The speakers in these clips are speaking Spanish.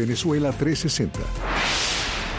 Venezuela 360.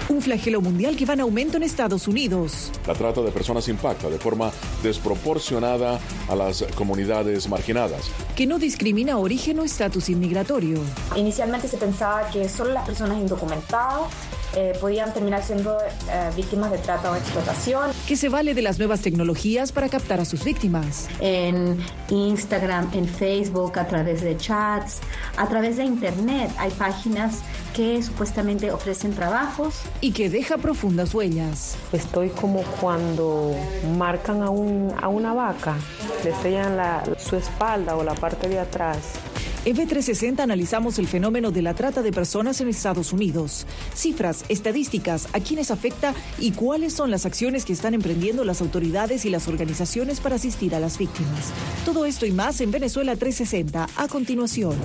Un flagelo mundial que va en aumento en Estados Unidos. La trata de personas impacta de forma desproporcionada a las comunidades marginadas. Que no discrimina origen o estatus inmigratorio. Inicialmente se pensaba que solo las personas indocumentadas eh, podían terminar siendo eh, víctimas de trata o explotación. Que se vale de las nuevas tecnologías para captar a sus víctimas. En Instagram, en Facebook, a través de chats, a través de Internet. Hay páginas que supuestamente ofrecen trabajos. Y que deja profundas huellas. Estoy como cuando marcan a, un, a una vaca, le sellan la, su espalda o la parte de atrás en B360 analizamos el fenómeno de la trata de personas en Estados Unidos. Cifras, estadísticas, a quiénes afecta y cuáles son las acciones que están emprendiendo las autoridades y las organizaciones para asistir a las víctimas. Todo esto y más en Venezuela 360 a continuación.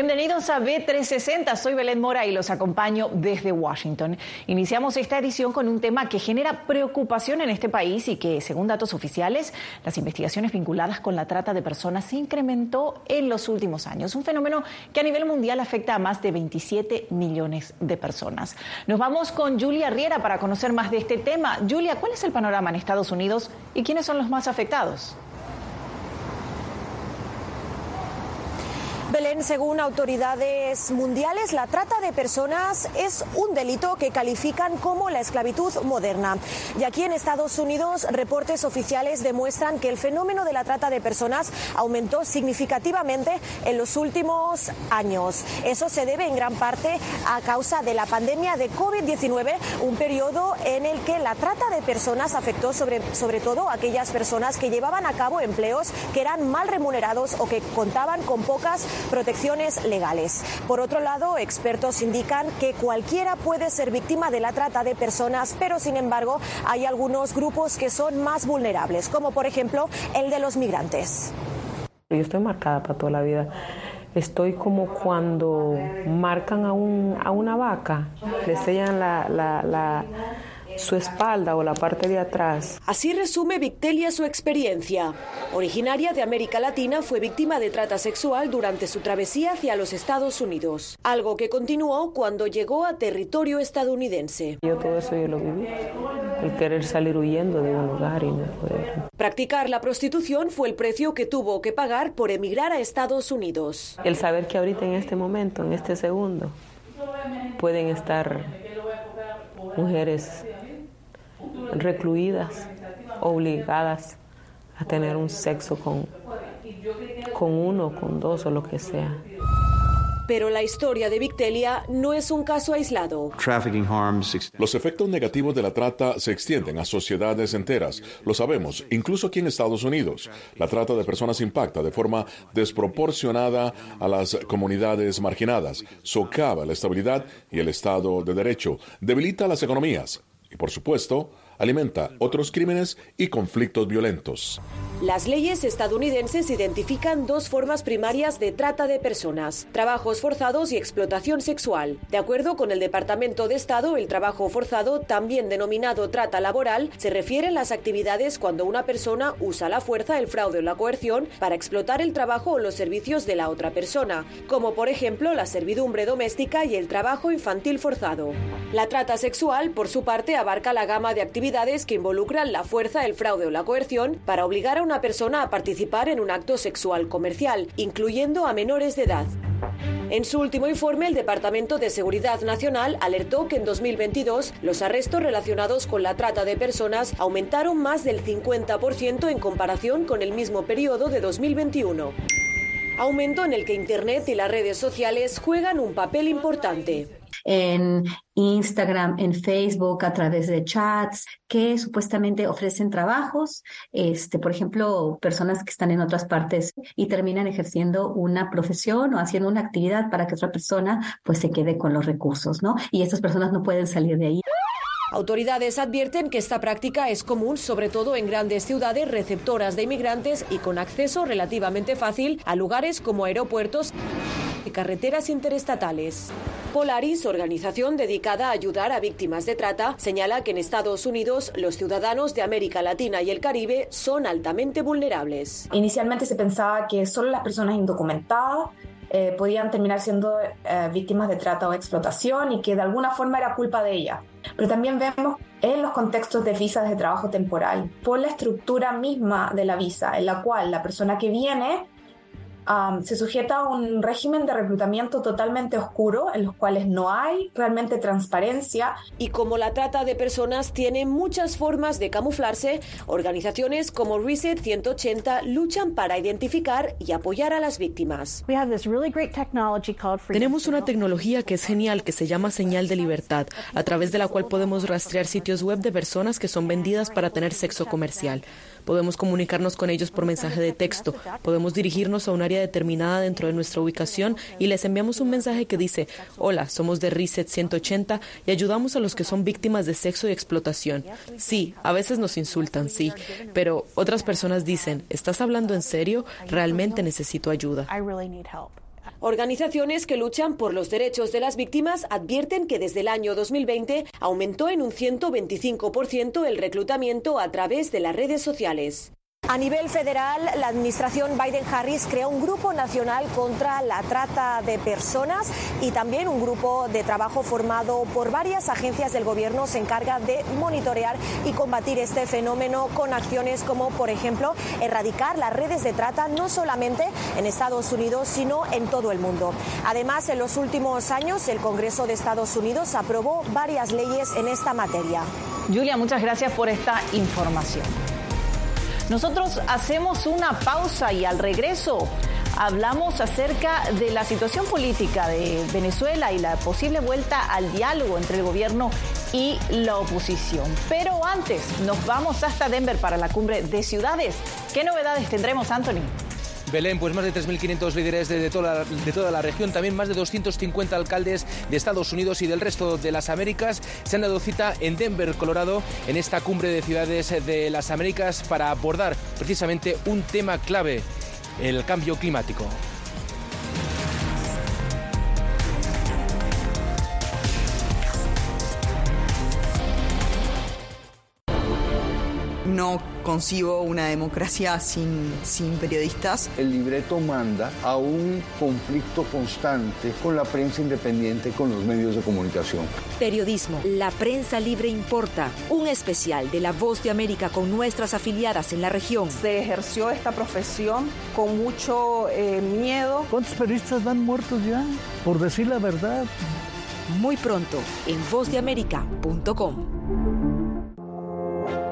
Bienvenidos a B360, soy Belén Mora y los acompaño desde Washington. Iniciamos esta edición con un tema que genera preocupación en este país y que, según datos oficiales, las investigaciones vinculadas con la trata de personas se incrementó en los últimos años, un fenómeno que a nivel mundial afecta a más de 27 millones de personas. Nos vamos con Julia Riera para conocer más de este tema. Julia, ¿cuál es el panorama en Estados Unidos y quiénes son los más afectados? Belén, según autoridades mundiales, la trata de personas es un delito que califican como la esclavitud moderna. Y aquí en Estados Unidos, reportes oficiales demuestran que el fenómeno de la trata de personas aumentó significativamente en los últimos años. Eso se debe en gran parte a causa de la pandemia de COVID-19, un periodo en el que la trata de personas afectó sobre, sobre todo a aquellas personas que llevaban a cabo empleos que eran mal remunerados o que contaban con pocas protecciones legales. Por otro lado, expertos indican que cualquiera puede ser víctima de la trata de personas, pero sin embargo hay algunos grupos que son más vulnerables, como por ejemplo el de los migrantes. Yo estoy marcada para toda la vida. Estoy como cuando marcan a, un, a una vaca, le sellan la, la su espalda o la parte de atrás. Así resume Victelia su experiencia. Originaria de América Latina, fue víctima de trata sexual durante su travesía hacia los Estados Unidos, algo que continuó cuando llegó a territorio estadounidense. Yo todo eso yo lo viví, el querer salir huyendo de un lugar y no poder. Practicar la prostitución fue el precio que tuvo que pagar por emigrar a Estados Unidos. El saber que ahorita en este momento, en este segundo, pueden estar mujeres recluidas, obligadas a tener un sexo con, con uno, con dos o lo que sea. Pero la historia de Victelia no es un caso aislado. Los efectos negativos de la trata se extienden a sociedades enteras. Lo sabemos, incluso aquí en Estados Unidos. La trata de personas impacta de forma desproporcionada a las comunidades marginadas, socava la estabilidad y el Estado de Derecho, debilita las economías y, por supuesto, alimenta otros crímenes y conflictos violentos. Las leyes estadounidenses identifican dos formas primarias de trata de personas, trabajos forzados y explotación sexual. De acuerdo con el Departamento de Estado, el trabajo forzado, también denominado trata laboral, se refiere a las actividades cuando una persona usa la fuerza, el fraude o la coerción para explotar el trabajo o los servicios de la otra persona, como por ejemplo la servidumbre doméstica y el trabajo infantil forzado. La trata sexual, por su parte, abarca la gama de actividades que involucran la fuerza, el fraude o la coerción para obligar a una persona a participar en un acto sexual comercial, incluyendo a menores de edad. En su último informe, el Departamento de Seguridad Nacional alertó que en 2022 los arrestos relacionados con la trata de personas aumentaron más del 50% en comparación con el mismo periodo de 2021. Aumento en el que Internet y las redes sociales juegan un papel importante en Instagram, en Facebook, a través de chats que supuestamente ofrecen trabajos, este, por ejemplo, personas que están en otras partes y terminan ejerciendo una profesión o haciendo una actividad para que otra persona pues se quede con los recursos, ¿no? Y estas personas no pueden salir de ahí. Autoridades advierten que esta práctica es común sobre todo en grandes ciudades receptoras de inmigrantes y con acceso relativamente fácil a lugares como aeropuertos y carreteras interestatales. Polaris, organización dedicada a ayudar a víctimas de trata, señala que en Estados Unidos los ciudadanos de América Latina y el Caribe son altamente vulnerables. Inicialmente se pensaba que solo las personas indocumentadas eh, podían terminar siendo eh, víctimas de trata o explotación y que de alguna forma era culpa de ellas. Pero también vemos en los contextos de visas de trabajo temporal, por la estructura misma de la visa, en la cual la persona que viene se sujeta a un régimen de reclutamiento totalmente oscuro en los cuales no hay realmente transparencia. Y como la trata de personas tiene muchas formas de camuflarse, organizaciones como Reset 180 luchan para identificar y apoyar a las víctimas. Tenemos una tecnología que es genial que se llama señal de libertad, a través de la cual podemos rastrear sitios web de personas que son vendidas para tener sexo comercial. Podemos comunicarnos con ellos por mensaje de texto. Podemos dirigirnos a un área determinada dentro de nuestra ubicación y les enviamos un mensaje que dice, hola, somos de Reset 180 y ayudamos a los que son víctimas de sexo y explotación. Sí, a veces nos insultan, sí, pero otras personas dicen, ¿estás hablando en serio? Realmente necesito ayuda. Organizaciones que luchan por los derechos de las víctimas advierten que desde el año 2020 aumentó en un 125% el reclutamiento a través de las redes sociales. A nivel federal, la administración Biden-Harris creó un grupo nacional contra la trata de personas y también un grupo de trabajo formado por varias agencias del gobierno se encarga de monitorear y combatir este fenómeno con acciones como, por ejemplo, erradicar las redes de trata no solamente en Estados Unidos, sino en todo el mundo. Además, en los últimos años, el Congreso de Estados Unidos aprobó varias leyes en esta materia. Julia, muchas gracias por esta información. Nosotros hacemos una pausa y al regreso hablamos acerca de la situación política de Venezuela y la posible vuelta al diálogo entre el gobierno y la oposición. Pero antes nos vamos hasta Denver para la cumbre de ciudades. ¿Qué novedades tendremos, Anthony? Belén, pues más de 3.500 líderes de, toda, de toda la región, también más de 250 alcaldes de Estados Unidos y del resto de las Américas se han dado cita en Denver, Colorado, en esta cumbre de ciudades de las Américas para abordar precisamente un tema clave, el cambio climático. No concibo una democracia sin, sin periodistas. El libreto manda a un conflicto constante con la prensa independiente, con los medios de comunicación. Periodismo, la prensa libre importa. Un especial de La Voz de América con nuestras afiliadas en la región. Se ejerció esta profesión con mucho eh, miedo. ¿Cuántos periodistas van muertos ya? Por decir la verdad. Muy pronto en vozdeamerica.com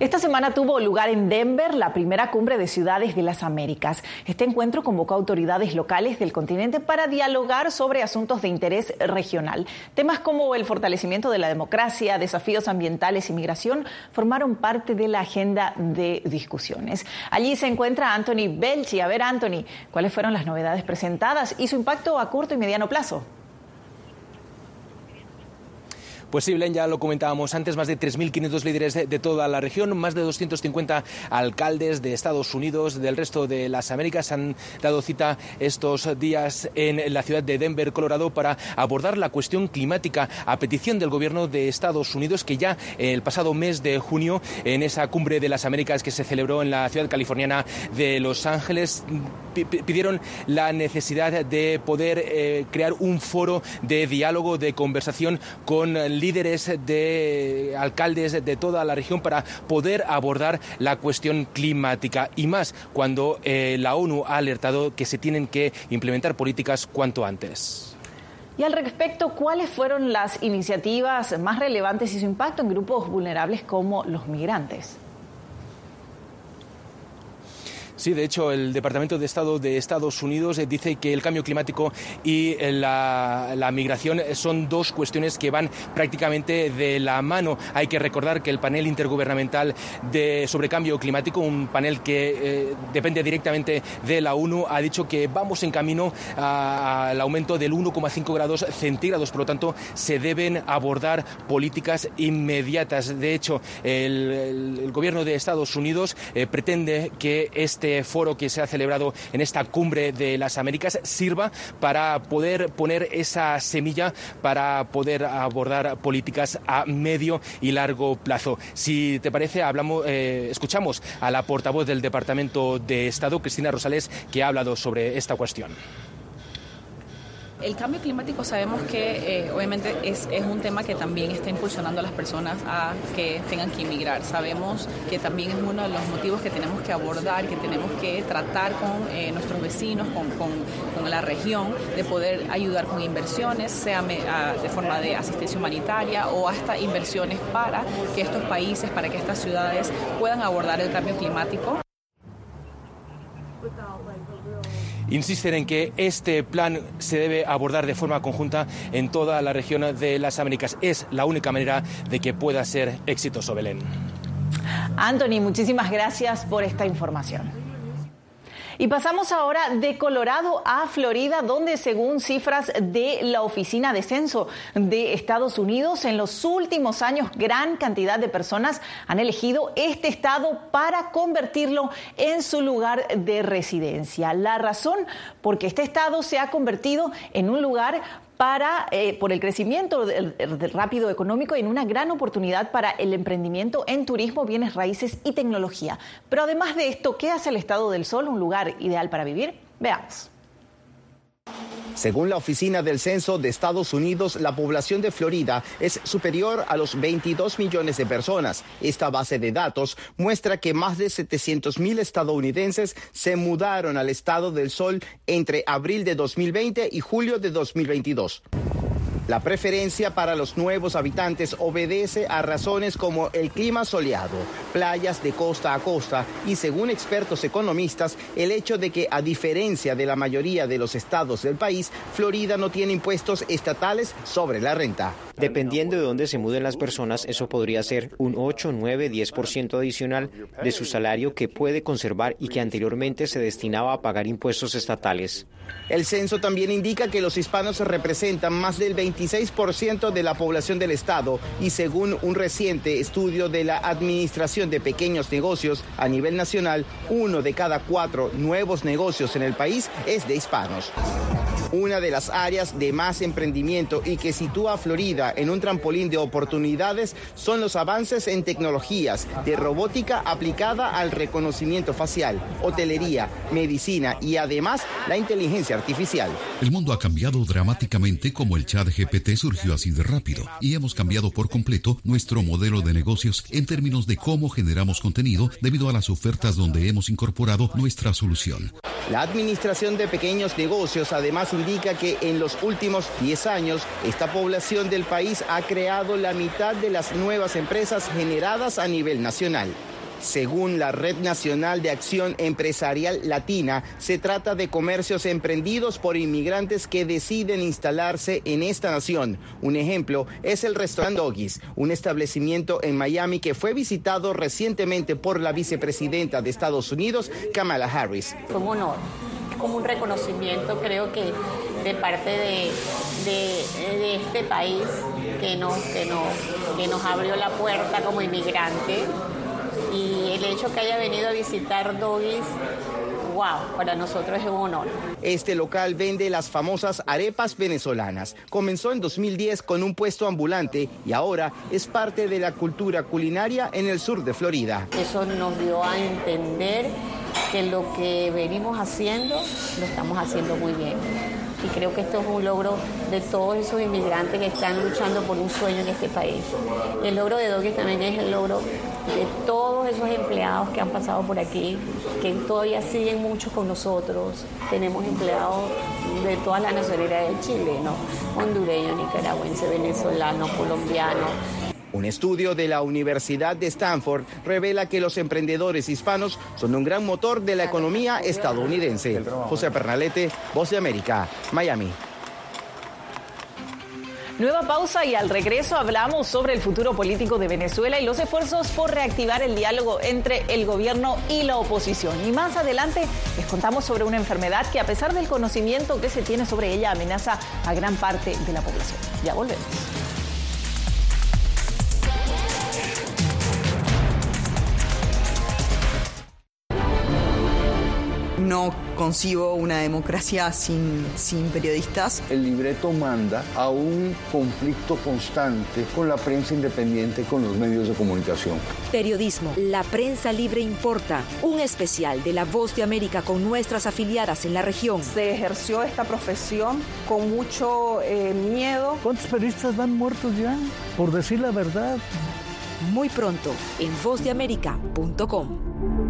Esta semana tuvo lugar en Denver la primera cumbre de ciudades de las Américas. Este encuentro convocó a autoridades locales del continente para dialogar sobre asuntos de interés regional. Temas como el fortalecimiento de la democracia, desafíos ambientales y migración formaron parte de la agenda de discusiones. Allí se encuentra Anthony Belchi. A ver, Anthony, ¿cuáles fueron las novedades presentadas y su impacto a corto y mediano plazo? Pues sí, Blen, ya lo comentábamos antes, más de 3.500 líderes de, toda la región, más de 250 alcaldes de Estados Unidos, del resto de las Américas, han dado cita estos días en la ciudad de Denver, Colorado, para abordar la cuestión climática a petición del gobierno de Estados Unidos, que ya el pasado mes de junio, en esa cumbre de las Américas que se celebró en la ciudad californiana de Los Ángeles, pidieron la necesidad de poder eh, crear un foro de diálogo, de conversación con líderes de alcaldes de toda la región para poder abordar la cuestión climática y más cuando eh, la ONU ha alertado que se tienen que implementar políticas cuanto antes. Y al respecto, ¿cuáles fueron las iniciativas más relevantes y su impacto en grupos vulnerables como los migrantes? Sí, de hecho, el Departamento de Estado de Estados Unidos eh, dice que el cambio climático y eh, la, migración son dos cuestiones que van prácticamente de la mano. Hay que recordar que el panel intergubernamental de, sobre cambio climático, un panel que eh, depende directamente de la ONU, ha dicho que vamos en camino al aumento del 1,5 grados centígrados. Por lo tanto, se deben abordar políticas inmediatas. De hecho, el, gobierno de Estados Unidos pretende que este este foro que se ha celebrado en esta cumbre de las Américas sirva para poder poner esa semilla para poder abordar políticas a medio y largo plazo. Si te parece, hablamos, eh, escuchamos a la portavoz del Departamento de Estado, Cristina Rosales, que ha hablado sobre esta cuestión. El cambio climático sabemos que eh, obviamente es, un tema que también está impulsionando a las personas a que tengan que emigrar. Sabemos que también es uno de los motivos que tenemos que abordar, que tenemos que tratar con eh, nuestros vecinos, con, con, la región, de poder ayudar con inversiones, sea de forma de asistencia humanitaria o hasta inversiones para que estos países, para que estas ciudades puedan abordar el cambio climático. Insisten en que este plan se debe abordar de forma conjunta en toda la región de las Américas. Es la única manera de que pueda ser exitoso Belén. Anthony, muchísimas gracias por esta información. Y pasamos ahora de Colorado a Florida, donde según cifras de la Oficina de Censo de Estados Unidos, en los últimos años gran cantidad de personas han elegido este estado para convertirlo en su lugar de residencia. La razón, porque este estado se ha convertido en un lugar para, eh, por el crecimiento del, rápido económico y en una gran oportunidad para el emprendimiento en turismo, bienes raíces y tecnología. Pero además de esto, ¿qué hace el Estado del Sol un lugar ideal para vivir? Veamos. Según la Oficina del Censo de Estados Unidos, la población de Florida es superior a los 22 millones de personas. Esta base de datos muestra que más de 700 mil estadounidenses se mudaron al estado del Sol entre abril de 2020 y julio de 2022. La preferencia para los nuevos habitantes obedece a razones como el clima soleado, playas de costa a costa y, según expertos economistas, el hecho de que, a diferencia de la mayoría de los estados del país, Florida no tiene impuestos estatales sobre la renta. Dependiendo de dónde se muden las personas, eso podría ser un 8, 9, 10% adicional de su salario que puede conservar y que anteriormente se destinaba a pagar impuestos estatales. El censo también indica que los hispanos representan más del 26% de la población del Estado y según un reciente estudio de la Administración de Pequeños Negocios a nivel nacional, uno de cada cuatro nuevos negocios en el país es de hispanos una de las áreas de más emprendimiento y que sitúa a Florida en un trampolín de oportunidades son los avances en tecnologías de robótica aplicada al reconocimiento facial, hotelería, medicina y además la inteligencia artificial. El mundo ha cambiado dramáticamente como el chat GPT surgió así de rápido y hemos cambiado por completo nuestro modelo de negocios en términos de cómo generamos contenido debido a las ofertas donde hemos incorporado nuestra solución. La Administración de Pequeños Negocios además indica que en los últimos 10 años esta población del país ha creado la mitad de las nuevas empresas generadas a nivel nacional. Según la Red Nacional de Acción Empresarial Latina, se trata de comercios emprendidos por inmigrantes que deciden instalarse en esta nación. Un ejemplo es el restaurante Doggies, un establecimiento en Miami que fue visitado recientemente por la vicepresidenta de Estados Unidos, Kamala Harris. Fue un honor, como un reconocimiento, creo que de parte de, de, este país que nos, que, nos, que nos abrió la puerta como inmigrante y el hecho que haya venido a visitar Doggies wow, para nosotros es un honor. Este local vende las famosas arepas venezolanas. Comenzó en 2010 con un puesto ambulante y ahora es parte de la cultura culinaria en el sur de Florida. Eso nos dio a entender que lo que venimos haciendo lo estamos haciendo muy bien y creo que esto es un logro de todos esos inmigrantes que están luchando por un sueño en este país. El logro de Doggy también es el logro de todos esos empleados que han pasado por aquí, que todavía siguen muchos con nosotros. Tenemos empleados de todas las nacionalidades chileno, hondureño, nicaragüense, venezolano, colombiano, un estudio de la Universidad de Stanford revela que los emprendedores hispanos son un gran motor de la economía estadounidense. José Pernalete, Voz de América, Miami. Nueva pausa y al regreso hablamos sobre el futuro político de Venezuela y los esfuerzos por reactivar el diálogo entre el gobierno y la oposición. Y más adelante les contamos sobre una enfermedad que a pesar del conocimiento que se tiene sobre ella amenaza a gran parte de la población. Ya volvemos. No concibo una democracia sin, sin periodistas. El libreto manda a un conflicto constante con la prensa independiente, con los medios de comunicación. Periodismo, la prensa libre importa. Un especial de La Voz de América con nuestras afiliadas en la región. Se ejerció esta profesión con mucho eh, miedo. ¿Cuántos periodistas van muertos ya? Por decir la verdad. Muy pronto en vozdeamerica.com.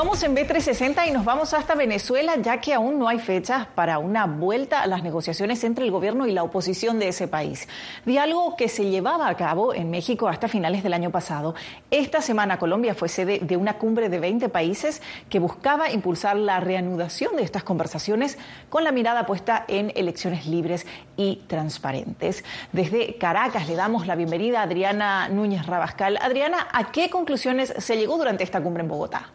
Continuamos en B360 y nos vamos hasta Venezuela, ya que aún no hay fechas para una vuelta a las negociaciones entre el gobierno y la oposición de ese país. Diálogo que se llevaba a cabo en México hasta finales del año pasado. Esta semana Colombia fue sede de una cumbre de 20 países que buscaba impulsar la reanudación de estas conversaciones con la mirada puesta en elecciones libres y transparentes. Desde Caracas le damos la bienvenida a Adriana Núñez Rabascal. Adriana, ¿a qué conclusiones se llegó durante esta cumbre en Bogotá?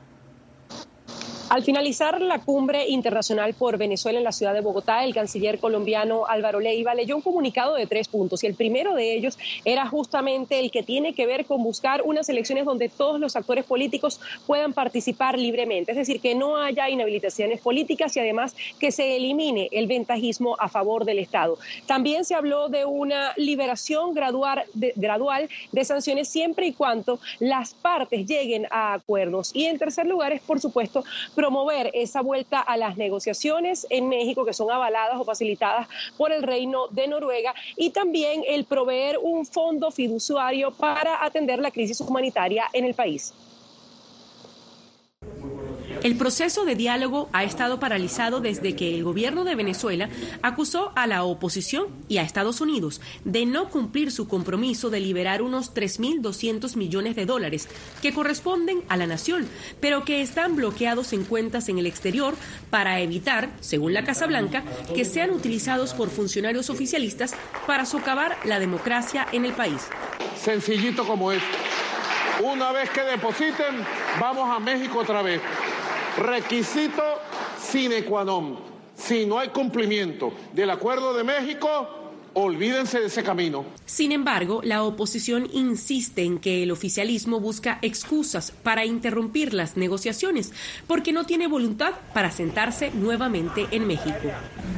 Al finalizar la cumbre internacional por Venezuela en la ciudad de Bogotá, el canciller colombiano Álvaro Leiva leyó un comunicado de tres puntos y el primero de ellos era justamente el que tiene que ver con buscar unas elecciones donde todos los actores políticos puedan participar libremente, es decir, que no haya inhabilitaciones políticas y además que se elimine el ventajismo a favor del Estado. También se habló de una liberación gradual de, gradual de sanciones siempre y cuando las partes lleguen a acuerdos. Y en tercer lugar es, por supuesto, promover esa vuelta a las negociaciones en México que son avaladas o facilitadas por el Reino de Noruega y también el proveer un fondo fiduciario para atender la crisis humanitaria en el país. El proceso de diálogo ha estado paralizado desde que el gobierno de Venezuela acusó a la oposición y a Estados Unidos de no cumplir su compromiso de liberar unos 3.200 millones de dólares que corresponden a la nación, pero que están bloqueados en cuentas en el exterior para evitar, según la Casa Blanca, que sean utilizados por funcionarios oficialistas para socavar la democracia en el país. Sencillito como es. Una vez que depositen, vamos a México otra vez. Requisito sine qua non. Si no hay cumplimiento del Acuerdo de México, olvídense de ese camino. Sin embargo, la oposición insiste en que el oficialismo busca excusas para interrumpir las negociaciones porque no tiene voluntad para sentarse nuevamente en México.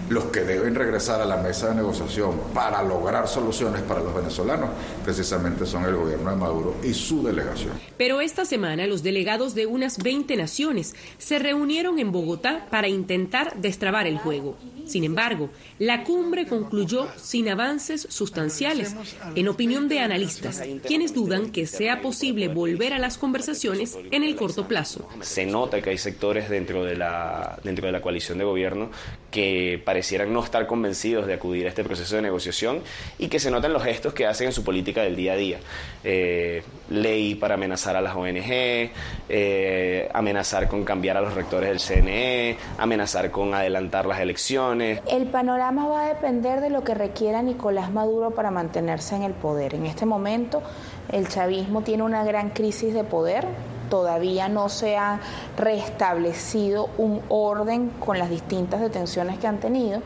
Los que deben regresar a la mesa de negociación para lograr soluciones para los venezolanos precisamente son el gobierno de Maduro y su delegación. Pero esta semana los delegados de unas 20 naciones se reunieron en Bogotá para intentar destrabar el juego. Sin embargo, la cumbre concluyó sin avances sustanciales, en opinión de analistas, quienes dudan que sea posible volver a las conversaciones en el corto plazo. Se nota que hay sectores dentro de la, dentro de la coalición de gobierno que parecieran no estar convencidos de acudir a este proceso de negociación y que se notan los gestos que hacen en su política del día a día. Eh, ley para amenazar a las ONG, eh, amenazar con cambiar a los rectores del CNE, amenazar con adelantar las elecciones. El panorama va a depender de lo que requiera Nicolás Maduro para mantenerse en el poder. En este momento el chavismo tiene una gran crisis de poder, todavía no se ha restablecido un orden con las distintas detenciones que han tenido.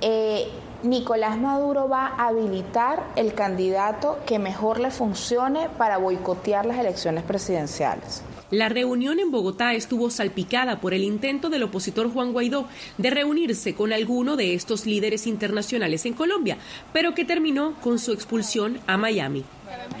Eh, Nicolás Maduro va a habilitar el candidato que mejor le funcione para boicotear las elecciones presidenciales. La reunión en Bogotá estuvo salpicada por el intento del opositor Juan Guaidó de reunirse con alguno de estos líderes internacionales en Colombia, pero que terminó con su expulsión a Miami.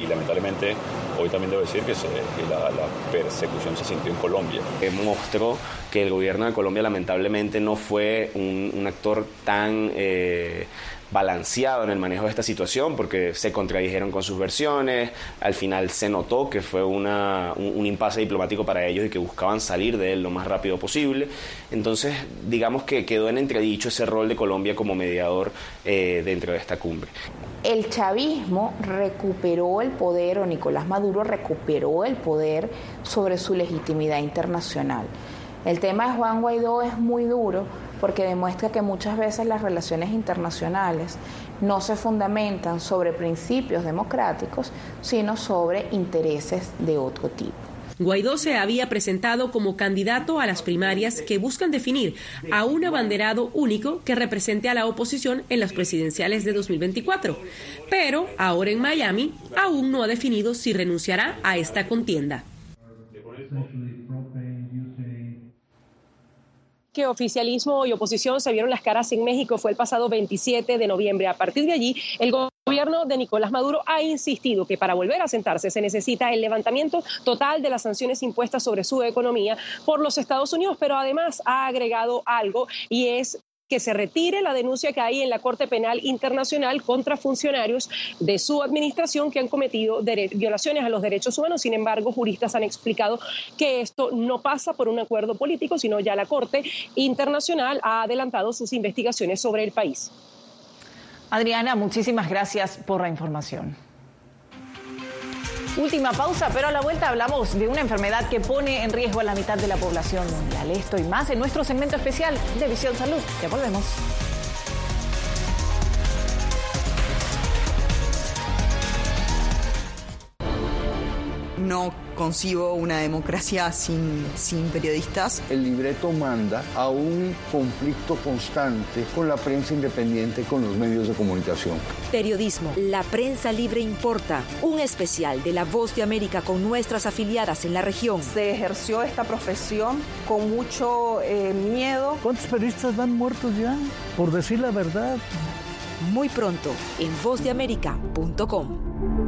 Y lamentablemente hoy también debo decir que, la, persecución se sintió en Colombia. Mostró que el gobierno de Colombia lamentablemente no fue un, actor tan... Eh, balanceado en el manejo de esta situación porque se contradijeron con sus versiones, al final se notó que fue una, un, impasse diplomático para ellos y que buscaban salir de él lo más rápido posible. Entonces, digamos que quedó en entredicho ese rol de Colombia como mediador eh, dentro de esta cumbre. El chavismo recuperó el poder, o Nicolás Maduro recuperó el poder sobre su legitimidad internacional. El tema de Juan Guaidó es muy duro porque demuestra que muchas veces las relaciones internacionales no se fundamentan sobre principios democráticos, sino sobre intereses de otro tipo. Guaidó se había presentado como candidato a las primarias que buscan definir a un abanderado único que represente a la oposición en las presidenciales de 2024. Pero ahora en Miami aún no ha definido si renunciará a esta contienda. Que oficialismo y oposición se vieron las caras en México fue el pasado 27 de noviembre. A partir de allí, el gobierno de Nicolás Maduro ha insistido que para volver a sentarse se necesita el levantamiento total de las sanciones impuestas sobre su economía por los Estados Unidos, pero además ha agregado algo y es que se retire la denuncia que hay en la Corte Penal Internacional contra funcionarios de su administración que han cometido violaciones a los derechos humanos. Sin embargo, juristas han explicado que esto no pasa por un acuerdo político, sino ya la Corte Internacional ha adelantado sus investigaciones sobre el país. Adriana, muchísimas gracias por la información. Última pausa, pero a la vuelta hablamos de una enfermedad que pone en riesgo a la mitad de la población mundial. Esto y más en nuestro segmento especial de Visión Salud. Ya volvemos. No concibo una democracia sin, sin periodistas. El libreto manda a un conflicto constante con la prensa independiente, con los medios de comunicación. Periodismo, la prensa libre importa. Un especial de La Voz de América con nuestras afiliadas en la región. Se ejerció esta profesión con mucho eh, miedo. ¿Cuántos periodistas van muertos ya? Por decir la verdad. Muy pronto en vozdeamerica.com.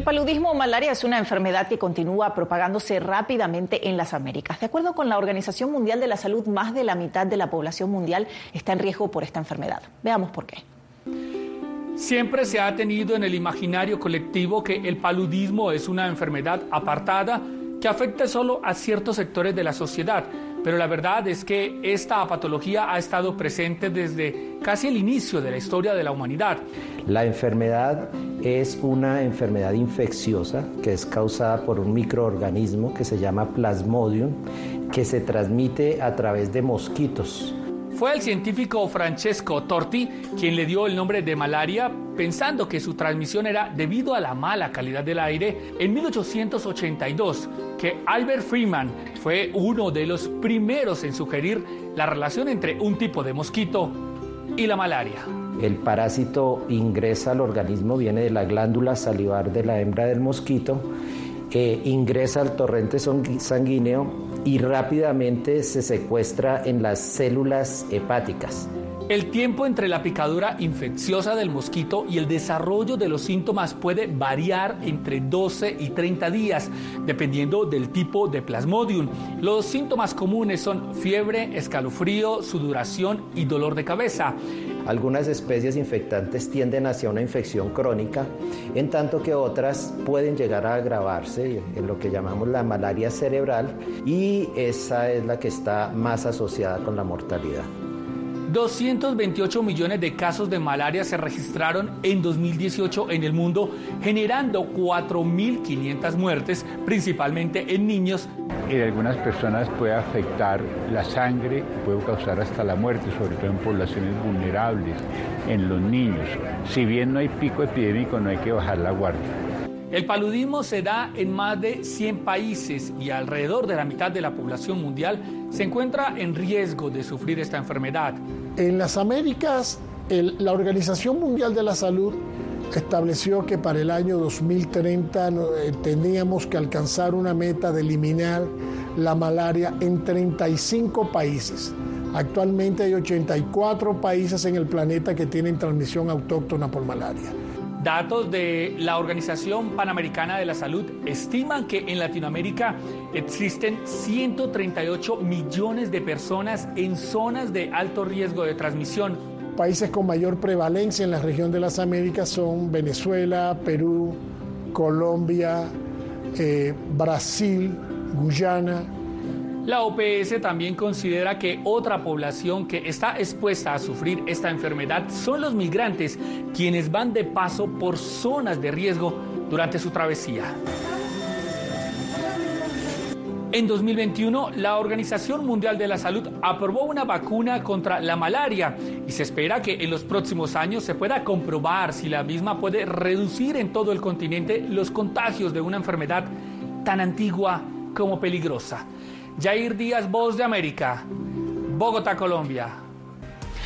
El paludismo o malaria es una enfermedad que continúa propagándose rápidamente en las Américas. De acuerdo con la Organización Mundial de la Salud, más de la mitad de la población mundial está en riesgo por esta enfermedad. Veamos por qué. Siempre se ha tenido en el imaginario colectivo que el paludismo es una enfermedad apartada que afecta solo a ciertos sectores de la sociedad, pero la verdad es que esta patología ha estado presente desde casi el inicio de la historia de la humanidad. La enfermedad es una enfermedad infecciosa que es causada por un microorganismo que se llama Plasmodium, que se transmite a través de mosquitos. Fue el científico Francesco Torti quien le dio el nombre de malaria pensando que su transmisión era debido a la mala calidad del aire en 1882, que Albert Freeman fue uno de los primeros en sugerir la relación entre un tipo de mosquito y la malaria. El parásito ingresa al organismo, viene de la glándula salivar de la hembra del mosquito, eh, ingresa al torrente sanguíneo y rápidamente se secuestra en las células hepáticas. El tiempo entre la picadura infecciosa del mosquito y el desarrollo de los síntomas puede variar entre 12 y 30 días, dependiendo del tipo de plasmodium. Los síntomas comunes son fiebre, escalofrío, sudoración y dolor de cabeza. Algunas especies infectantes tienden hacia una infección crónica, en tanto que otras pueden llegar a agravarse en lo que llamamos la malaria cerebral y esa es la que está más asociada con la mortalidad. 228 millones de casos de malaria se registraron en 2018 en el mundo, generando 4.500 muertes, principalmente en niños. En algunas personas puede afectar la sangre, puede causar hasta la muerte, sobre todo en poblaciones vulnerables, en los niños. Si bien no hay pico epidémico, no hay que bajar la guardia. El paludismo se da en más de 100 países y alrededor de la mitad de la población mundial se encuentra en riesgo de sufrir esta enfermedad. En las Américas, el, la Organización Mundial de la Salud estableció que para el año 2030 eh, teníamos que alcanzar una meta de eliminar la malaria en 35 países. Actualmente hay 84 países en el planeta que tienen transmisión autóctona por malaria. Datos de la Organización Panamericana de la Salud estiman que en Latinoamérica existen 138 millones de personas en zonas de alto riesgo de transmisión. Países con mayor prevalencia en la región de las Américas son Venezuela, Perú, Colombia, eh, Brasil, Guyana, la OPS también considera que otra población que está expuesta a sufrir esta enfermedad son los migrantes, quienes van de paso por zonas de riesgo durante su travesía. En 2021, la Organización Mundial de la Salud aprobó una vacuna contra la malaria y se espera que en los próximos años se pueda comprobar si la misma puede reducir en todo el continente los contagios de una enfermedad tan antigua como peligrosa. Jair Díaz, Voz de América, Bogotá, Colombia.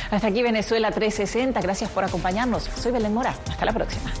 Hasta aquí Venezuela 360. Gracias por acompañarnos. Soy Belén Mora. Hasta la próxima.